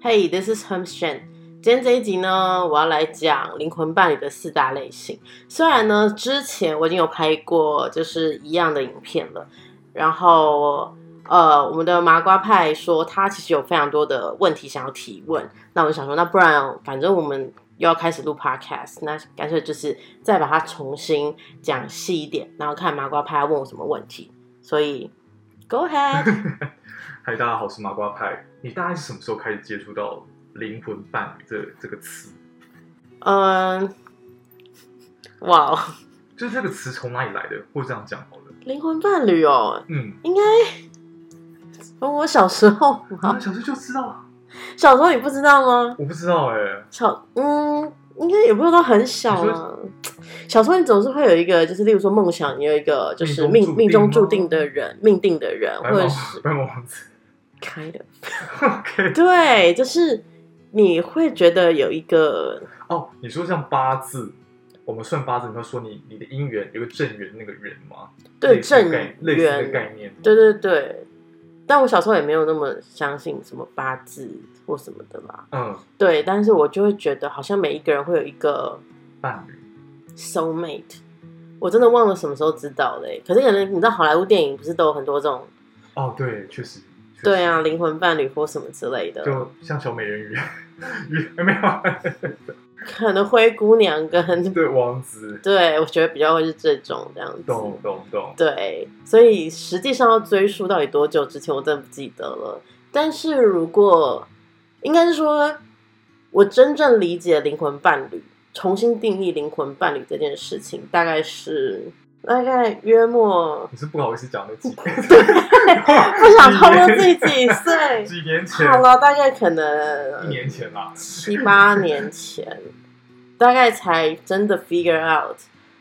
Hey, this is Herm Shen。今天这一集呢，我要来讲灵魂伴侣的四大类型。虽然呢，之前我已经有拍过就是一样的影片了，然后呃，我们的麻瓜派说他其实有非常多的问题想要提问，那我想说，那不然反正我们又要开始录 podcast，那干脆就是再把它重新讲细一点，然后看麻瓜派要问我什么问题。所以，Go ahead。嗨，大家好，我是麻瓜派。你大概是什么时候开始接触到灵魂伴侣这这个词？嗯，哇哦，就是这个词从哪里来的？或这样讲好了。灵魂伴侣哦，嗯，应该从我小时候啊，吗？小时候就知道，小时候你不知道吗？我不知道哎、小嗯，应该也不是说很小你啊。小时候你总是会有一一个，就是例如说梦想，你有一个就是命命中注定吗命中注定的人，命定的人，白马或者是白马王子。开的，OK，对，就是你会觉得有一个哦，你说像八字，我们算八字，你会说你你的姻缘有个正缘那个缘吗？对正缘类似的缘，概念。对对对。但我小时候也没有那么相信什么八字或什么的啦，嗯，对，但是我就会觉得好像每一个人会有一个伴侣。soul mate，我真的忘了什么时候知道嘞、可是可能你知道好莱坞电影不是都有很多这种哦，对，确实。对啊灵魂伴侣或什么之类的，就像小美人鱼，鱼没有，可能灰姑娘跟 对王子，对我觉得比较会是这种这样子。懂懂懂。对，所以实际上要追溯到底多久之前，我真的不记得了。但是如果应该是说，我真正理解灵魂伴侣，重新定义灵魂伴侣这件事情，大概是大概约莫你是不好意思讲的几 不想透露自己几岁。几年前，好了，大概可能一年前吧。七八年前，大概才真的 figure out，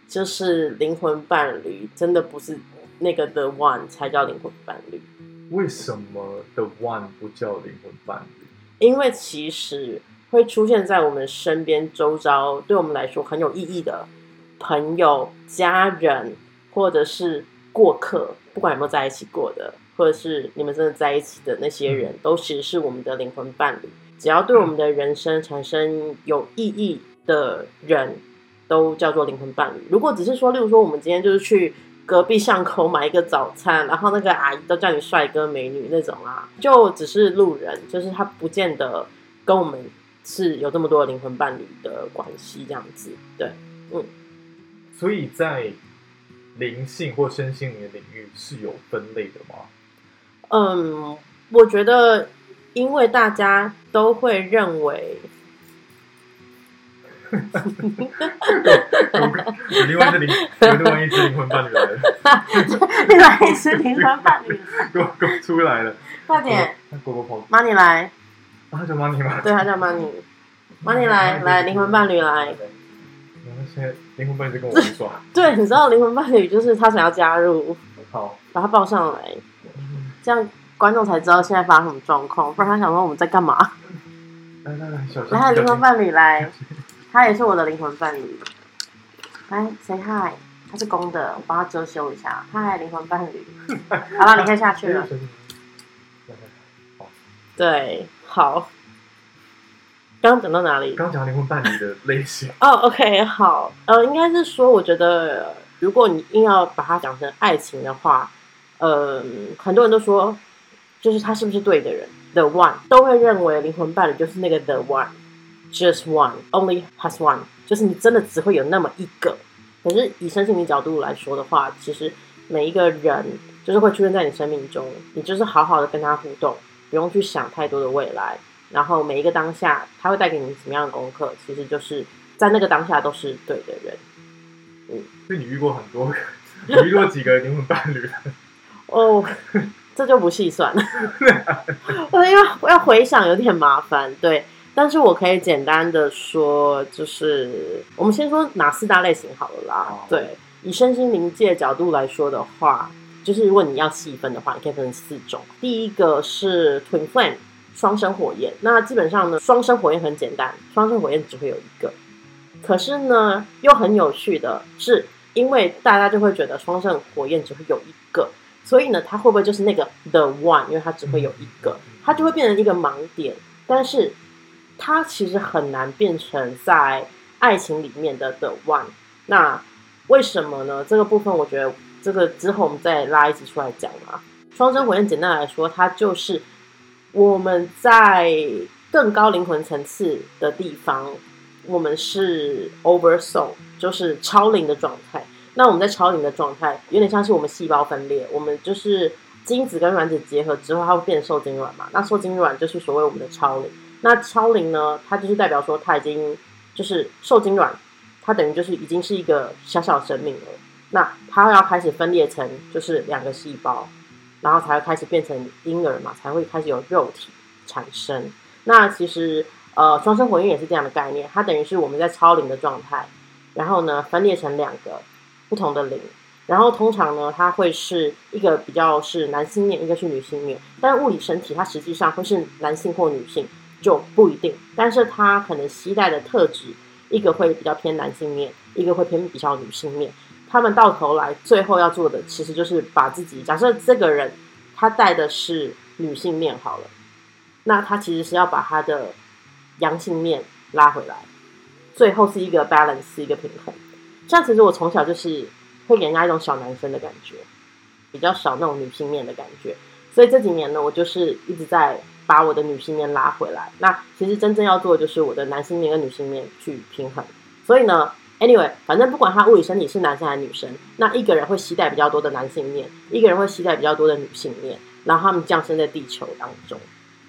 就是灵魂伴侣真的不是那个 the one 才叫灵魂伴侣，为什么 The One 不叫灵魂伴侣？因为其实会出现在我们身边周遭，对我们来说很有意义的朋友、家人，或者是过客，不管有没有在一起过的，或者是你们真的在一起的那些人，都其实是我们的灵魂伴侣。只要对我们的人生产生有意义的人，都叫做灵魂伴侣。如果只是说，例如说，我们今天就是去隔壁巷口买一个早餐，然后那个阿姨都叫你帅哥美女那种啊，就只是路人，就是他不见得跟我们是有这么多灵魂伴侣的关系这样子。对，嗯所以在灵性或身心灵的领域是有分类的吗？嗯，我觉得因为大家都会认为，有另外一只灵，有另外一只灵魂伴侣来了，另外一只灵魂伴侣，给我出来了。快点那狗狗跑，，Money 来，啊，他叫 Money 吗？对，他叫 Money，Money 来，来，灵魂伴侣来。灵魂伴侣在跟我玩耍。对，你知道灵魂伴侣就是他想要加入，好，把他抱上来，这样观众才知道现在发生什么状况，不然他想说我们在干嘛。来来来，小心。来，灵魂伴侣来，他也是我的灵魂伴侣。来，say hi，他是公的，我帮他遮羞一下。嗨，灵魂伴侣。好了，你可以下去了。对，好。刚刚讲到哪里？刚刚讲灵魂伴侣的类型，哦、o k 好，呃，应该是说，我觉得如果你硬要把它讲成爱情的话，呃，很多人都说，就是他是不是对的人，the one，都会认为灵魂伴侣就是那个 the one，just one，only has one，就是你真的只会有那么一个。可是以身心灵角度来说的话，其实每一个人就是会出现在你生命中，你就是好好的跟他互动，不用去想太多的未来。然后每一个当下，他会带给你什么样的功课，其实就是在那个当下都是对的人。所以你遇过很多个，你遇过几个灵魂伴侣？哦，这就不细算了，我要我要回想有点麻烦，对。但是我可以简单的说，就是我们先说哪四大类型好了啦好。对，以身心灵界角度来说的话，就是如果你要细分的话，你可以分成四种。第一个是 Twin Flame 双生火焰，那基本上呢，双生火焰很简单，双生火焰只会有一个。可是呢，又很有趣的是，因为大家就会觉得双生火焰只会有一个，所以呢，它会不会就是那个 the one？因为它只会有一个，它就会变成一个盲点。但是它其实很难变成在爱情里面的 the one。那为什么呢？这个部分我觉得这个之后我们再拉一集出来讲啊。双生火焰简单来说，它就是我们在更高灵魂层次的地方，我们是 over soul，就是超灵的状态。那我们在超灵的状态，有点像是我们细胞分裂，我们就是精子跟卵子结合之后，它会变受精卵嘛？那受精卵就是所谓我们的超灵。那超灵呢，它就是代表说它已经就是受精卵，它等于就是已经是一个小小生命了。那它要开始分裂成就是两个细胞，然后才会开始变成婴儿嘛，才会开始有肉体产生。那其实呃，双生火焰也是这样的概念，它等于是我们在超灵的状态，然后呢分裂成两个。不同的灵，然后通常呢，它会是一个比较是男性面，一个是女性面，但物理身体它实际上会是男性或女性就不一定，但是它可能携带的特质，一个会比较偏男性面，一个会偏比较女性面，他们到头来最后要做的其实就是把自己，假设这个人他带的是女性面好了，那他其实是要把他的阳性面拉回来，最后是一个 balance，一个平衡。像其实我从小就是会给人家一种小男生的感觉，比较少那种女性面的感觉，所以这几年呢，我就是一直在把我的女性面拉回来。那其实真正要做的就是我的男性面跟女性面去平衡。所以呢，anyway，反正不管他物理身体是男生还是女生，那一个人会携带比较多的男性面，一个人会携带比较多的女性面，然后他们降生在地球当中。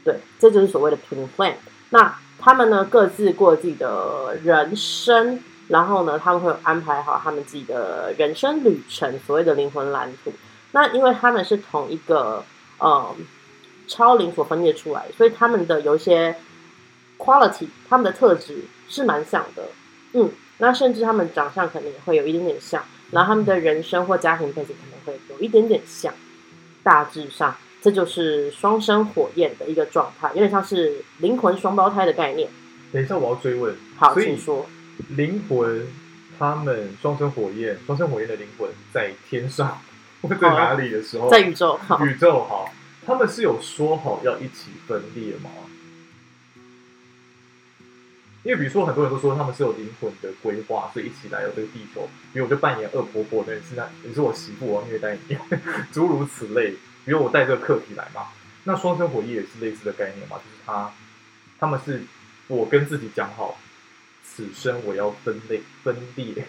对，这就是所谓的 twin flame。那他们呢，各自过自己的人生。然后呢，他们会安排好他们自己的人生旅程，所谓的灵魂蓝图。那因为他们是同一个呃超灵所分裂出来，所以他们的有一些 quality，他们的特质是蛮像的。嗯，那甚至他们长相可能也会有一点点像，然后他们的人生或家庭背景可能会有一点点像。大致上，这就是双生火焰的一个状态，有点像是灵魂双胞胎的概念。等一下，我要追问。好，请说。灵魂，他们双生火焰，双生火焰的灵魂在天上或在哪里的时候，在宇宙，宇宙好，他们是有说好要一起分裂吗？因为比如说很多人都说他们是有灵魂的规划，所以一起来到这个地球。比如我就扮演恶婆婆，那是那你是我媳妇，我要虐待你，诸如此类。比如我带这个课题来嘛，那双生火焰也是类似的概念嘛，就是他他们是我跟自己讲好。此生我要分类分裂，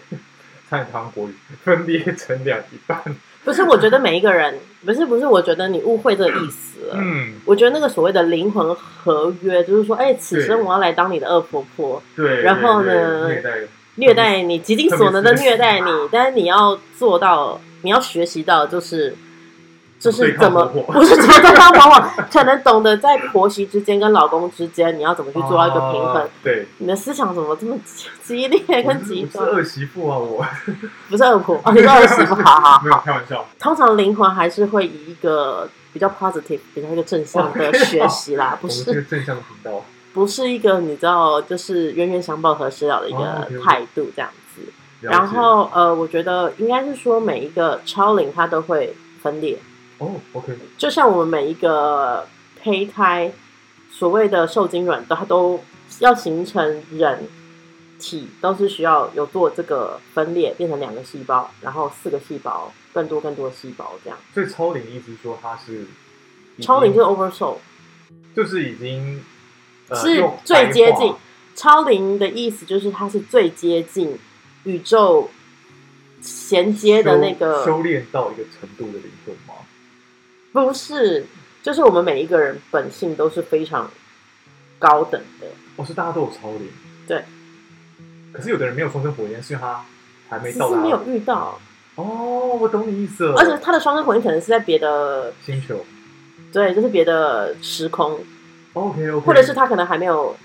唱糖国语分裂成两一半。不是，我觉得每一个人不是不是，我觉得你误会这个意思了。嗯，我觉得那个所谓的灵魂合约，就是说，哎，此生我要来当你的恶婆婆。对，然后呢，虐待虐待你，极尽所能的虐待你，但是你要做到，你要学习到，就是。就是怎么不是怎么对方往往可能懂得在婆媳之间跟老公之间，你要怎么去做到一个平衡？对，你的思想怎么这么激烈跟极端？是二媳妇啊，我不是二婆，你是二媳妇，好好。没有开玩笑。通常灵魂还是会以一个比较 positive、比较一个正向的学习啦，不是正向的频道，不是一个你知道就是冤冤相报何时了的一个态度这样子。然后呃，我觉得应该是说每一个超灵它都会分裂。哦，OK，就像我们每一个胚胎，所谓的受精卵，它都要形成人体，都是需要有做这个分裂，变成两个细胞，然后四个细胞，更多更多的细胞这样。所以超龄意思说它是超龄就是 over soul，就是已经是最接近超龄的意思，就是它是最接近宇宙衔接的那个修炼到一个程度的灵魂吗？不是，就是我们每一个人本性都是非常高等的。我是大家都有超龄，对。可是有的人没有双生火焰，是因为他还没到是，没有遇到。哦，我懂你意思了。而且他的双生火焰可能是在别的星球，对，就是别的时空。OK OK，或者是他可能还没有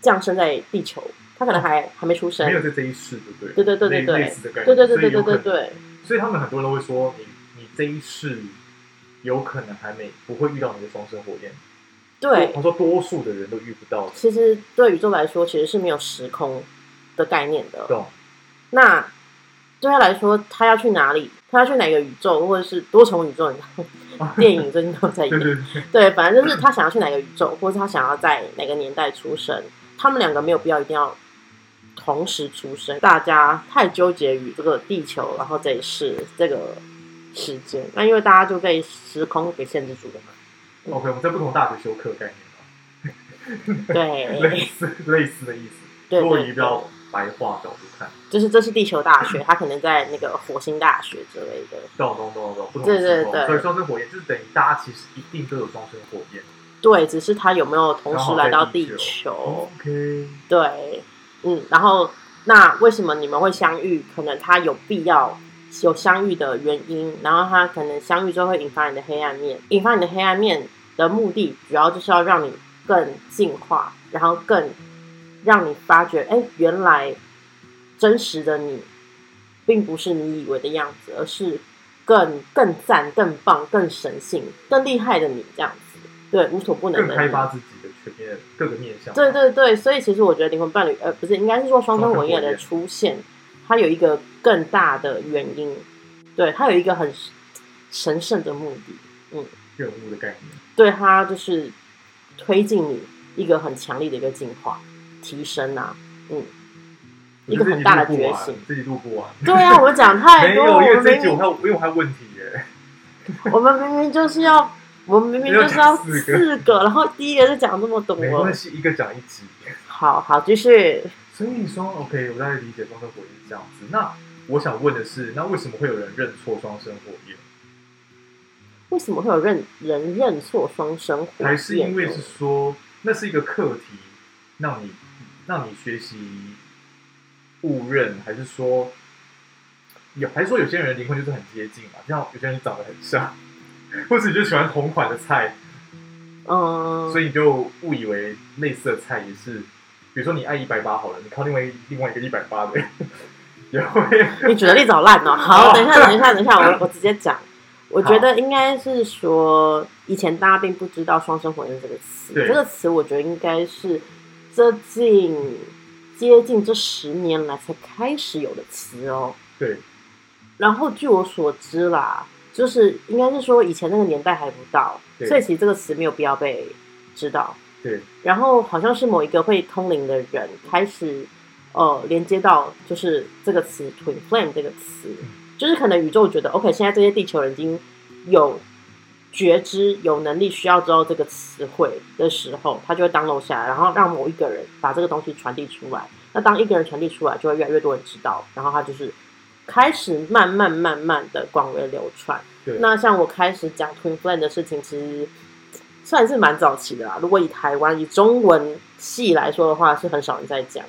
降生在地球，他可能还还没出生，没有在这一世，对不对？对对对对对对对对对。所以他们很多人都会说，你你这一世。有可能还没不会遇到你的双生火焰，对，他说多数的人都遇不到。其实对宇宙来说，其实是没有时空的概念的。懂？那对他来说，他要去哪里，他要去哪个宇宙，或者是多重宇宙，你知道电影最近都在演。对对对，对，反正就是他想要去哪个宇宙，或者他想要在哪个年代出生，他们两个没有必要一定要同时出生。大家太纠结于这个地球，然后这一世这个时间，那因为大家就被时空给限制住了嘛。OK，我们在不同大学修课概念嘛，类对，似类似的意思。对如果以对比较白话角度看，就是这是地球大学，他可能在那个火星大学之类的。懂懂懂懂，不同对对的时空对所以双生火焰就是等于大家其实一定都有双生火焰。对，只是他有没有同时来到地球？OK，对，嗯，然后那为什么你们会相遇？可能他有必要有相遇的原因，然后他可能相遇之后会引发你的黑暗面，引发你的黑暗面的目的，主要就是要让你更进化，然后更让你发觉，哎，原来真实的你，并不是你以为的样子，而是更更赞、更棒、更神性、更厉害的你这样子，对，无所不能的开发自己的全面各个面向。对对对，所以其实我觉得灵魂伴侣，呃，不是，应该是说双生火焰的出现，它有一个更大的原因，对，它有一个很神圣的目的，嗯任务的概念。对，它就是推进你一个很强力的一个进化、提升啊，嗯，一个很大的觉醒。自己度不完。对啊，我讲太多，我们明明还有因为我还有问题耶。我们明明就是要，我们明明就是要 四个然后第一个就讲这么多，没关系，一个讲一集。好好继续。所以说 OK，我大概理解双生火焰是这样子。那我想问的是，那为什么会有人认错双生火焰？为什么会有认人认错双生火焰呢？还是因为是说那是一个课题，让你让你学习误认，还是说有，还是说有些人的灵魂就是很接近嘛？像有些人长得很像，或者你就喜欢同款的菜，嗯，所以你就误以为类似的菜也是，比如说你爱一百八好了，你靠另外一另外一个一百八的，你举的例子好烂哦。好，等一下，等一下，等一下，我我直接讲。我觉得应该是说，以前大家并不知道“双生火焰”这个词，这个词我觉得应该是这近接近这十年来才开始有的词哦。对然后据我所知啦，就是应该是说以前那个年代还不到，所以其实这个词没有必要被知道。对然后好像是某一个会通灵的人开始呃连接到就是这个词 “twin flame” 这个词，就是可能宇宙觉得 OK，现在这些地球人已经有觉知、有能力需要知道这个词汇的时候，他就会 download 下来，然后让某一个人把这个东西传递出来。那当一个人传递出来，就会越来越多人知道，然后他就是开始慢慢慢慢的广为流传。对，那像我开始讲 Twin Flame 的事情，其实算是蛮早期的啦。如果以台湾以中文系来说的话，是很少人在讲，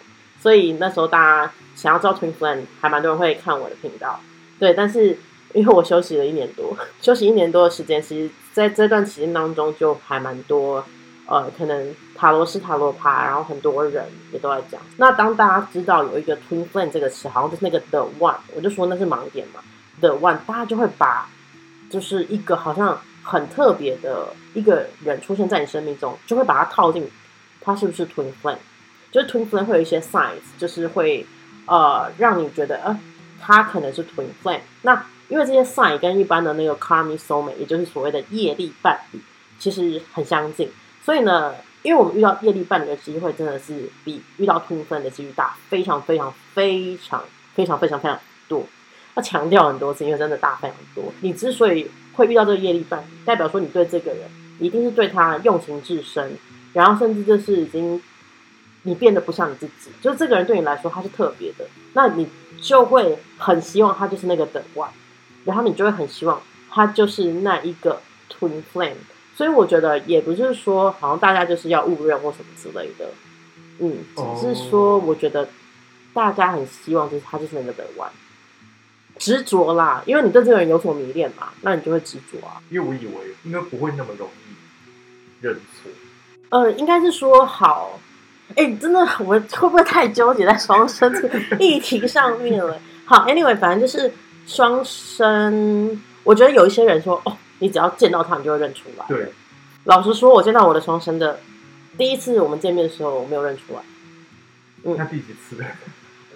所以那时候大家想要知道 Twin Flame，还蛮多人会看我的频道。对，但是因为我休息了一年多，休息一年多的时间，其实在这段期间当中，就还蛮多呃，可能塔罗是塔罗牌，然后很多人也都在讲。那当大家知道有一个 Twin Flame 这个词，好像就是那个 The One，我就说那是盲点嘛，The One，大家就会把就是一个好像很特别的一个人出现在你生命中，就会把它套进他是不是 Twin Flame，就是 Twin Flame 会有一些 signs，就是会呃让你觉得呃他可能是 Twin Flame。那因为这些 sign 跟一般的那个 Karmi Soulmate，也就是所谓的业力伴侣，其实很相近。所以呢，因为我们遇到业力伴侣的机会真的是比遇到 Twin Flame 的几率大，非常非常非常非常非常非常多。要强调很多次，因为真的大非常多。你之所以会遇到这个业力伴侣，代表说你对这个人一定是对他用情至深，然后甚至就是已经你变得不像你自己，就是这个人对你来说他是特别的，那你就会很希望他就是那个等 one，然后你就会很希望他就是那一个 twin flame。所以我觉得也不是说好像大家就是要误认或什么之类的，嗯，只是说我觉得大家很希望就是他就是那个等 one。执着啦，因为你对这个人有所迷恋嘛，那你就会执着啊。因为我以为应该不会那么容易认错。呃，应该是说好，哎、真的，我们会不会太纠结在双生这个议题上面了？好，anyway，反正就是双生，我觉得有一些人说，哦，你只要见到他，你就会认出来。对，老实说，我见到我的双生的第一次我们见面的时候，我没有认出来。嗯那第几次？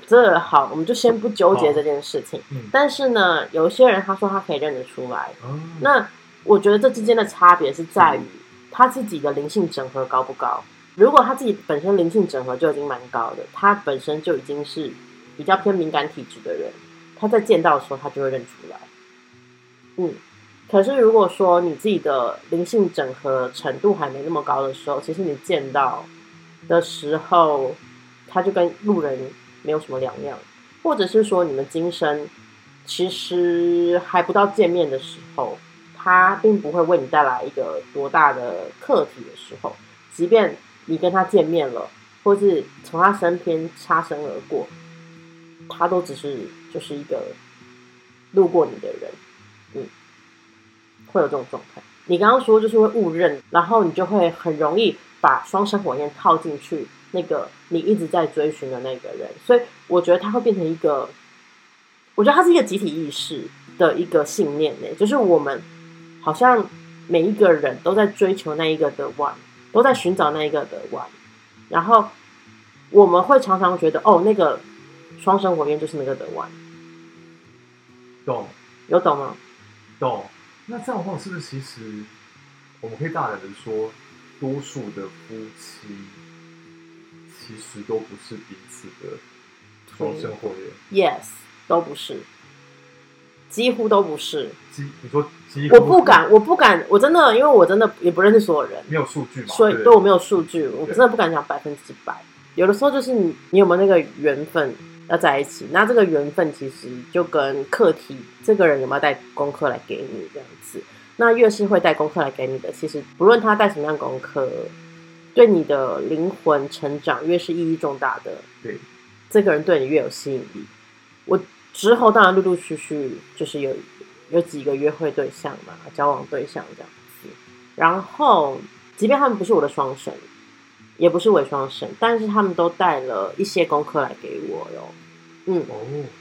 这好，我们就先不纠结这件事情。嗯，但是呢，有一些人他说他可以认得出来，哦那我觉得这之间的差别是在于他自己的灵性整合高不高。如果他自己本身灵性整合就已经蛮高的，他本身就已经是比较偏敏感体质的人，他在见到的时候他就会认出来。嗯，可是如果说你自己的灵性整合程度还没那么高的时候，其实你见到的时候，他就跟路人没有什么两样，或者是说你们今生其实还不到见面的时候，他并不会为你带来一个多大的课题的时候，即便你跟他见面了，或是从他身边擦身而过，他都只是就是一个路过你的人，嗯，会有这种状态。你刚刚说就是会误认，然后你就会很容易把双生火焰套进去那个你一直在追寻的那个人，所以我觉得他会变成一个，我觉得他是一个集体意识的一个信念呢，就是我们好像每一个人都在追求那一个的 one，都在寻找那一个的 one，然后我们会常常觉得哦，那个双生火焰就是那个的 one，懂有懂吗？懂。那这样的话，是不是其实我们可以大胆的说，多数的夫妻其实都不是彼此的双生火焰？Yes，都不是，几乎都不是。几你说我不敢，我不敢，我真的，因为我真的也不认识所有人，没有数据所以对我没有数据，我真的不敢讲百分之百。有的时候就是你，你有没有那个缘分要在一起？那这个缘分其实就跟课题，这个人有没有带功课来给你这样子。那越是会带功课来给你的，其实不论他带什么样功课，对你的灵魂成长越是意义重大的，对，这个人对你越有吸引力。我之后当然陆陆续续就是有有几个约会对象嘛，交往对象这样子。然后，即便他们不是我的双生，也不是伪双生，但是他们都带了一些功课来给我哟。嗯，哦，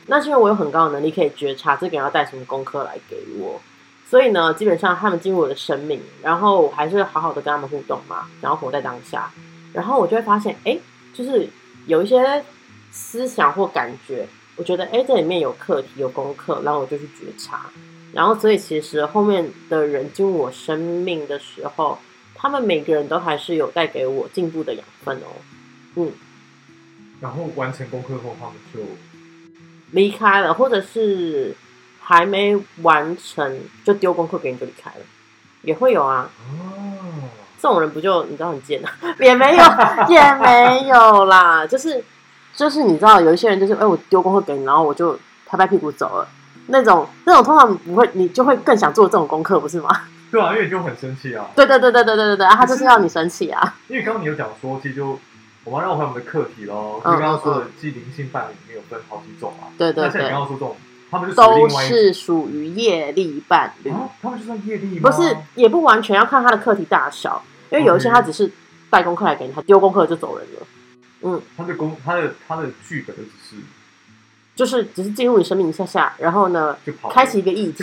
那是因为我有很高的能力可以觉察这个人要带什么功课来给我，所以呢，基本上他们进入我的生命，然后我还是好好的跟他们互动嘛，然后活在当下，然后我就会发现，哎，就是有一些思想或感觉，我觉得，哎，这里面有课题、有功课，然后我就去觉察，然后所以其实后面的人进入我生命的时候，他们每个人都还是有带给我进步的养分哦，嗯。然后完成功课后，他们就离开了，或者是还没完成就丢功课给你就离开了，也会有啊。哦，这种人不就你知道很贱啊？也没有，也没有啦，就是就是你知道有一些人就是哎、我丢功课给你，然后我就拍拍屁股走了。那种那种通常不会，你就会更想做这种功课，不是吗？对啊，因为你就很生气啊，对对对对对对对对，啊他就是要你生气啊。因为刚刚你有讲说，其实就我们要绕回我们的课题喽。嗯就刚刚说的，既灵性伴侣里面有分好几种啊。对对而且你对刚刚说这种，他们都是属于业力伴侣。啊，他们就算业力吗？不是，也不完全要看他的课题大小，因为有一些他只是带功课来给你，他丢功课就走人了。嗯，他的功，他的他的剧本就只是就是只是进入你生命一下下，然后呢，开启一个议题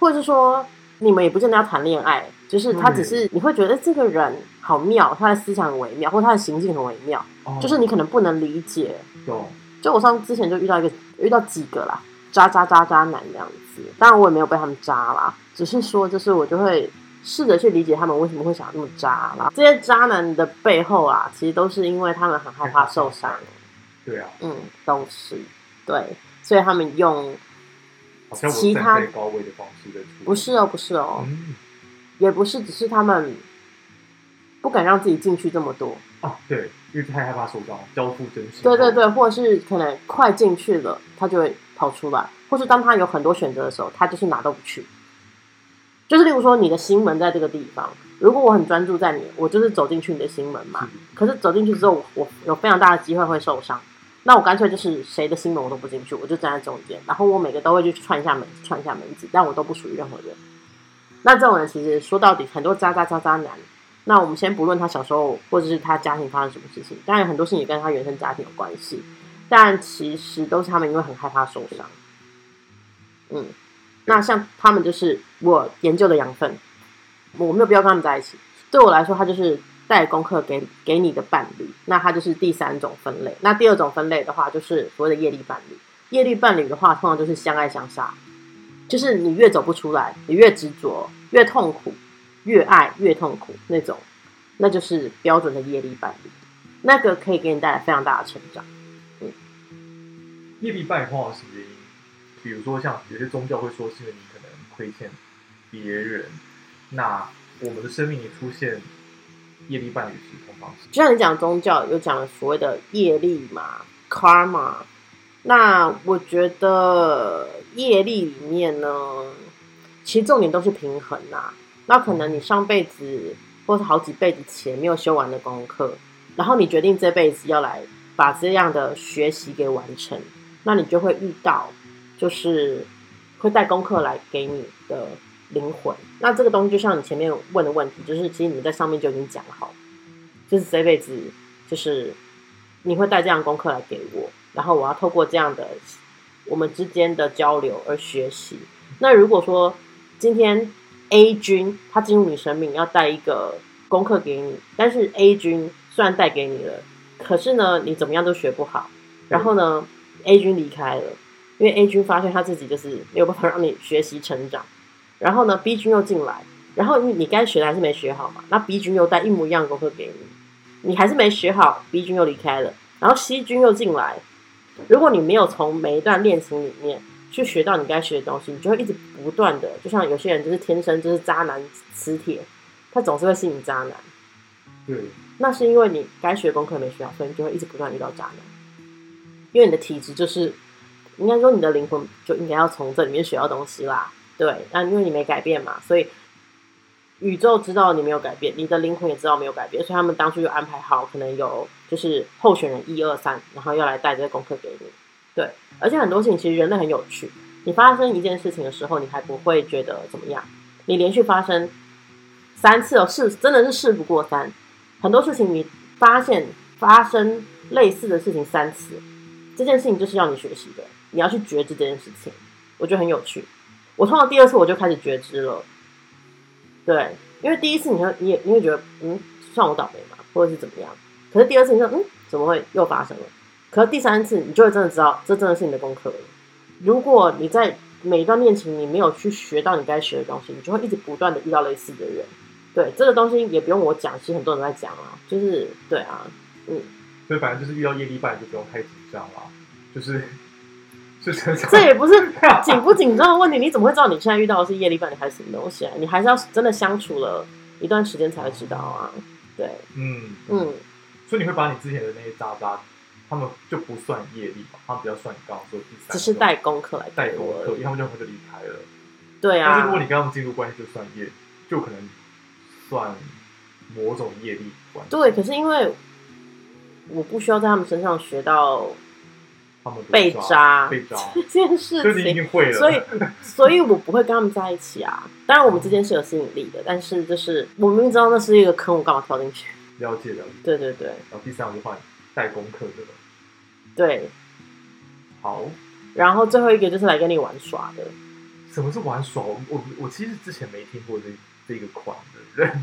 或者是说你们也不见得要谈恋爱，就是他只是你会觉得哎这个人好妙，他的思想很微妙，或他的行径很微妙，哦就是你可能不能理解。有就我上之前就遇到一个遇到几个啦，渣渣渣渣男这样子，当然我也没有被他们渣啦，只是说就是我就会试着去理解他们为什么会想要那么渣啦。这些渣男的背后啊，其实都是因为他们很害怕受伤，对啊，嗯，都是对，所以他们用其他高位的方式在处理。不是哦，不是哦，嗯也不是，只是他们不敢让自己进去这么多，啊，对，因为太害怕受伤，交付真心。对对对，或者是可能快进去了，他就会跑出来，或是当他有很多选择的时候，他就是哪都不去。就是例如说，你的心门在这个地方，如果我很专注在你，我就是走进去你的心门嘛。可是走进去之后，我我有非常大的机会会受伤，那我干脆就是谁的心门我都不进去，我就站在中间，然后我每个都会去串一下门，串一下门子，但我都不属于任何人。那这种人其实说到底，很多渣渣渣渣男。那我们先不论他小时候或者是他家庭发生什么事情，当然很多事情也跟他原生家庭有关系，但其实都是他们因为很害怕受伤。嗯，那像他们就是我研究的养分，我没有必要跟他们在一起。对我来说，他就是带功课给给你的伴侣，那它就是第三种分类。那第二种分类的话，就是所谓的业力伴侣。业力伴侣的话，通常就是相爱相杀，就是你越走不出来，你越执着，越痛苦，越爱越痛苦那种，那就是标准的业力伴侣。那个可以给你带来非常大的成长。嗯业力伴侣通常是什么原因？比如说像有些宗教会说，是因为你可能亏欠别人，那我们的生命里出现业力伴侣是什么方式？就像你讲宗教有讲所谓的业力嘛，karma。那我觉得业力里面呢，其实重点都是平衡呐。那可能你上辈子或是好几辈子前没有修完的功课，然后你决定这辈子要来把这样的学习给完成，那你就会遇到，就是会带功课来给你的灵魂。那这个东西就像你前面问的问题，就是其实你们在上面就已经讲好，就是这辈子就是你会带这样功课来给我。然后我要透过这样的我们之间的交流而学习。那如果说今天 A 君他进入你生命要带一个功课给你，但是 A 君虽然带给你了，可是呢你怎么样都学不好。然后呢 A 君离开了，因为 A 君发现他自己就是没有办法让你学习成长。然后呢 B 君又进来，然后你你该学的还是没学好嘛？那 B 君又带一模一样的功课给你，你还是没学好，B 君又离开了，然后 C 君又进来。如果你没有从每一段恋情里面去学到你该学的东西，你就会一直不断的，就像有些人就是天生就是渣男磁铁，他总是会吸引渣男。对，那是因为你该学功课没学好，所以你就会一直不断遇到渣男。因为你的体质就是，应该说你的灵魂就应该要从这里面学到东西啦。对，那因为你没改变嘛，所以。宇宙知道你没有改变，你的灵魂也知道没有改变，所以他们当初就安排好，可能有就是候选人一二三，然后要来带这个功课给你。对，而且很多事情其实人类很有趣，你发生一件事情的时候，你还不会觉得怎么样，你连续发生三次哦，事真的是事不过三。很多事情你发现发生类似的事情三次，这件事情就是要你学习的，你要去觉知这件事情，我觉得很有趣。我通常第二次我就开始觉知了。对，因为第一次你会，你也你会觉得，嗯，算我倒霉嘛，或者是怎么样？可是第二次你说，嗯，怎么会又发生了？可是第三次你就会真的知道，这真的是你的功课了。如果你在每一段恋情你没有去学到你该学的东西，你就会一直不断的遇到类似的人。对，这个东西也不用我讲，其实很多人在讲啊，就是对啊，嗯。所以反正就是遇到业力伴就不用太紧张了，就是。这也不是紧不紧张的问题，你怎么会知道你现在遇到的是业力伴侣还是什么东西啊？你还是要真的相处了一段时间才会知道啊。对，嗯嗯，所以你会把你之前的那些渣渣，他们就不算业力嘛？他们比较算你刚刚说第三，只是带功课来带功课，他们就就离开了。对啊，但是如果你跟他们进入关系，就算业，就可能算某种业力关系。对，可是因为我不需要在他们身上学到。被扎 这件事情，所以所以我不会跟他们在一起啊。当然，我们之间是有吸引力的，但是就是我明明知道那是一个坑，我干嘛跳进去？了解了解，对对对。然后第三，我就换带功课的。对，好。然后最后一个就是来跟你玩耍的。什么是玩耍？我我其实之前没听过这这个款的人。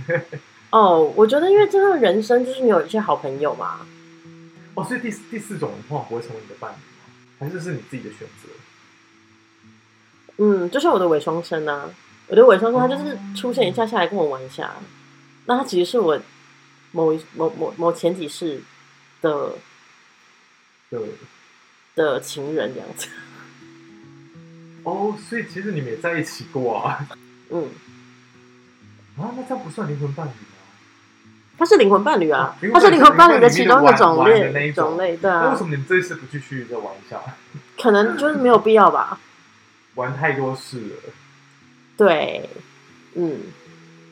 哦，我觉得因为真的人生就是你有一些好朋友嘛。哦，所以第第四种的话不会成为你的伴侣。还是是你自己的选择。嗯，就像我的伪双生啊，我的伪双生他就是出现一下下来跟我玩一下，那他其实是我某一某某某前几世的的的情人这样子。哦，所以其实你们也在一起过啊？嗯。啊，那这样不算灵魂伴侣。他是灵魂伴侣啊，他是灵魂伴侣的其中一个种类，种类对啊。那为什么你们这一次不继续再玩一下？可能就是没有必要吧。玩太多事了。对，嗯。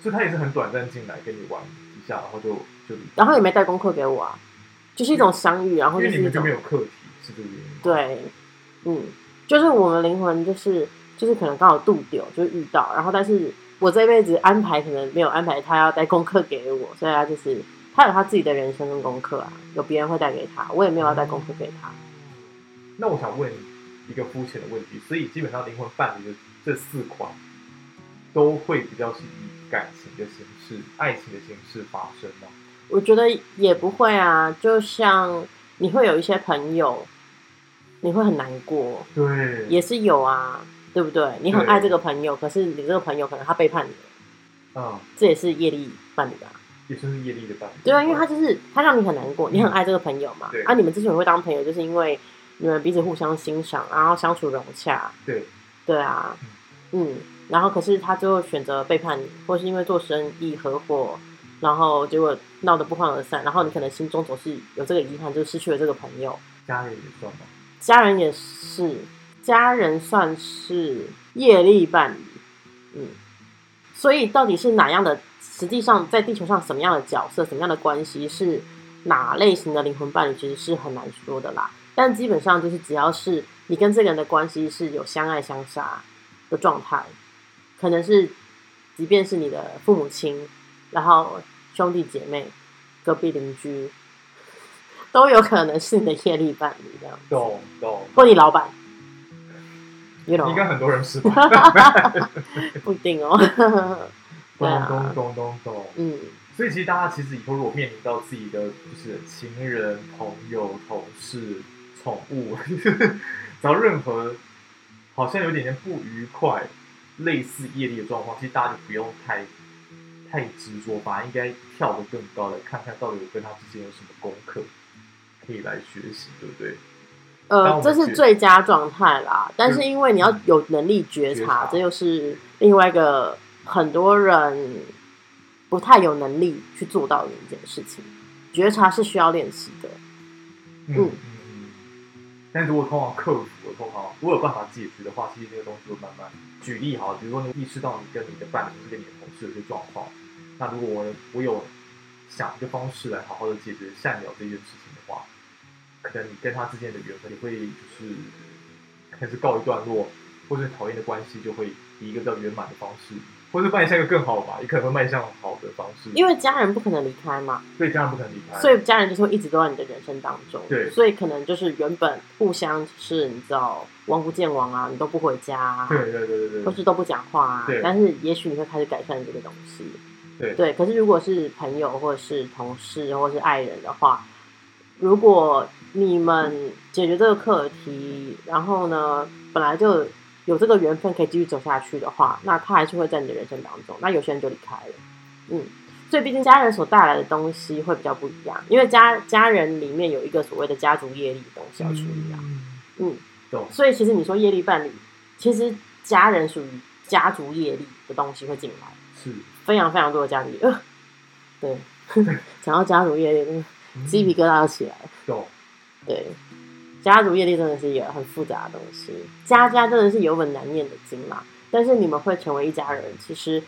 所以他也是很短暂进来跟你玩一下，然后就就。然后也没带功课给我啊，就是一种相遇，然后就是你们就没有课题，是这个原因。对，嗯，就是我们灵魂就是就是可能刚好度丢，就遇到，然后但是。我这辈子安排可能没有安排他要带功课给我，所以他就是他有他自己的人生跟功课啊，有别人会带给他，我也没有要带功课给他。那我想问一个肤浅的问题，所以基本上灵魂伴侣的这四款都会比较是以感情的形式、爱情的形式发生吗？我觉得也不会啊，就像你会有一些朋友，你会很难过，对，也是有啊，对不对？你很对爱这个朋友，可是你这个朋友可能他背叛你了，嗯，这也是业力伴侣啊。也算是业力的伴侣。对啊，因为他就是他让你很难过，你很爱这个朋友嘛对，啊，你们之所以会当朋友，就是因为你们彼此互相欣赏，然后相处融洽，对，对啊，嗯，然后可是他最后选择背叛你，或是因为做生意合伙，然后结果闹得不欢而散，然后你可能心中总是有这个遗憾，就失去了这个朋友。家人也算吗？家人也是，家人算是业力伴侣，嗯，所以到底是哪样的？实际上，在地球上什么样的角色、什么样的关系是哪类型的灵魂伴侣，其实是很难说的啦。但基本上就是，只要是你跟这个人的关系是有相爱相杀的状态，可能是即便是你的父母亲，然后兄弟姐妹、隔壁邻居，都有可能是你的业力伴侣这样子，懂懂，或你老板，you know，应该很多人是吧？不一定哦。对咚啊咚咚咚咚。嗯，所以其实大家其实以后如果面临到自己的就是情人、朋友、同事、宠物，只要任何好像有点点不愉快、类似业力的状况，其实大家就不用太太执着，反而应该跳得更高来看看到底我跟他之间有什么功课可以来学习，对不对？当呃，这是最佳状态啦。但是因为你要有能力觉觉察，察这又是另外一个很多人不太有能力去做到的一件事情。觉察是需要练习的。嗯。但如果通常克服的，通常如果有办法解决的话，其实这个东西会慢慢举例好。比如说你意识到你跟你的伴侣、跟你的同事有些状况，那如果我我有想一个方式来好好的解决善了这件事情可能你跟他之间的缘分也会就是开始告一段落，或者讨厌的关系就会以一个比较圆满的方式，或者迈向一个更好吧，也可能会迈向好的方式。因为家人不可能离开嘛，对家人不可能离开，所以家人就是会一直都在你的人生当中。对所以可能就是原本互相是你知道王不见王啊，你都不回家、啊，对对对对对，或是都不讲话啊对，但是也许你会开始改善这个东西。对对，可是如果是朋友或者是同事或者是爱人的话，如果你们解决这个课题，然后呢，本来就有这个缘分可以继续走下去的话，那他还是会在你的人生当中。那有些人就离开了，嗯，所以毕竟家人所带来的东西会比较不一样，因为家家人里面有一个所谓的家族业力的东西要处理啊，嗯，嗯，所以其实你说业力伴侣，其实家人属于家族业力的东西会进来。是，非常非常多的家族业，呃，对，讲到家族业力，嗯鸡皮疙瘩都起来了。懂。对，家族业力真的是一个很复杂的东西，家家真的是有本难念的经啦。但是你们会成为一家人，其实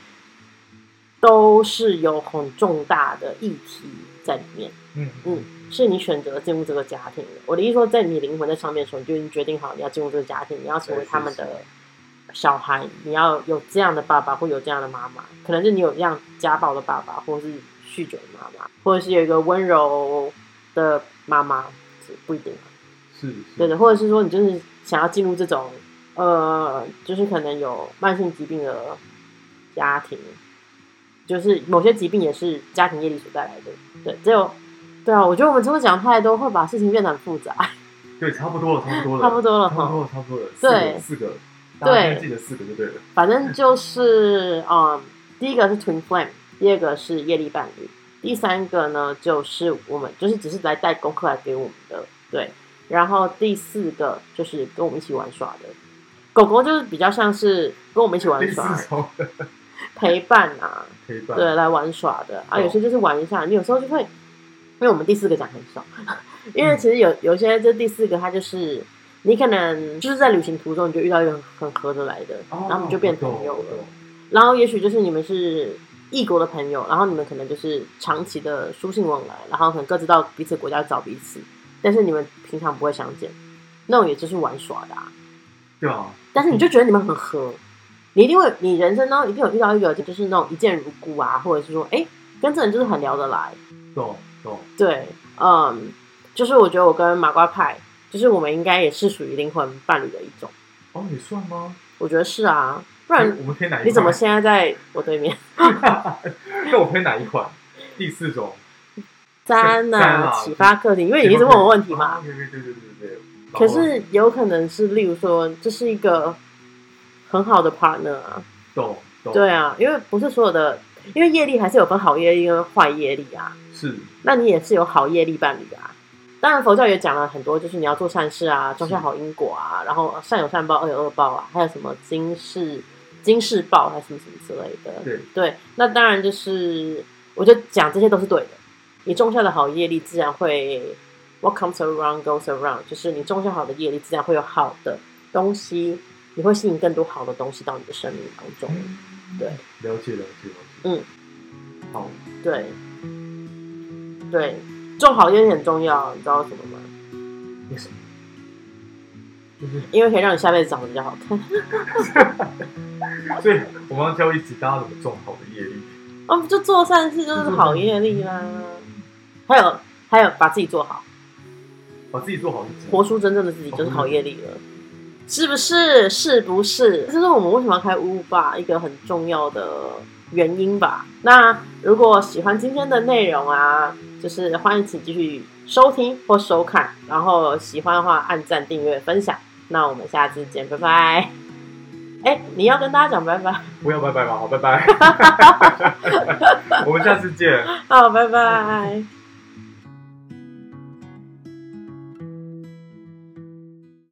都是有很重大的议题在里面。嗯嗯，是你选择进入这个家庭的。我的意思说，在你灵魂在上面的时候，你就已经决定好你要进入这个家庭，你要成为他们的小孩，你要有这样的爸爸或有这样的妈妈，可能是你有这样家暴的爸爸，或是酗酒的妈妈，或者是有一个温柔的妈妈，是不一定啊。是，是对的，或者是说你就是想要进入这种呃，就是可能有慢性疾病的家庭，就是某些疾病也是家庭业力所带来的。对，只有对啊，我觉得我们真的讲太多，会把事情变得很复杂。对，差不多了，差不多了，差不多了哈差不多了，差不多了。对四个，对记得四个就对了。反正就是，嗯，第一个是 Twin Flame，第二个是业力伴侣，第三个呢就是我们就是只是来带功课来给我们的，对。然后第四个就是跟我们一起玩耍的狗狗，就是比较像是跟我们一起玩耍陪伴啊，陪伴，对，来玩耍的啊。哦有些就是玩一下，你有时候就会，因为我们第四个讲很少，因为其实有有些这第四个它就是你可能就是在旅行途中你就遇到一个很合得来的，哦，然后你就变朋友了。然后也许就是你们是异国的朋友，然后你们可能就是长期的书信往来，然后可能各自到彼此国家找彼此，但是你们平常不会相见，那种也就是玩耍的啊。对啊，但是你就觉得你们很合，你一定会，你人生当中一定有遇到一个就是那种一见如故啊，或者是说，哎，跟这人就是很聊得来。懂懂，对，嗯，就是我觉得我跟麻瓜派，就是我们应该也是属于灵魂伴侣的一种，哦，你算吗？我觉得是啊，不然我们推哪一款？你怎么现在在我对面？那我推哪一款？第四种，三啊启发课题，因为你一直问我问题嘛。对对对对对对。可是有可能是，例如说，这是一个很好的 partner 啊，懂懂对啊，因为不是所有的，因为业力还是有分好业力跟坏业力啊。是那你也是有好业力伴侣啊。当然，佛教也讲了很多，就是你要做善事啊，种下好因果啊，然后善有善报，恶有恶报啊，还有什么今世今世报，还是什么什么之类的。对对，那当然就是，我就讲这些都是对的。你种下的好业力，自然会 what comes around goes around，就是你种下好的业力，自然会有好的东西，你会吸引更多好的东西到你的生命当中。对了解了解了解。嗯，好，对，对，种好业力很重要，你知道什么吗？为什么？就是因为可以让你下辈子长得比较好看。所以我们要教一集大家怎么种好的业力。哦，就做善事就是好业力啦。还有还有，把自己做好，把自己做好活出真正的自己就是好业力了，是不是？是不是？这是我们为什么要开乌吧一个很重要的原因吧。那如果喜欢今天的内容啊，就是欢迎请继续收听或收看，然后喜欢的话按赞、订阅、分享。那我们下次见，拜拜。哎，你要跟大家讲拜拜，不要拜拜嘛，好，拜拜。我们下次见。好，拜拜。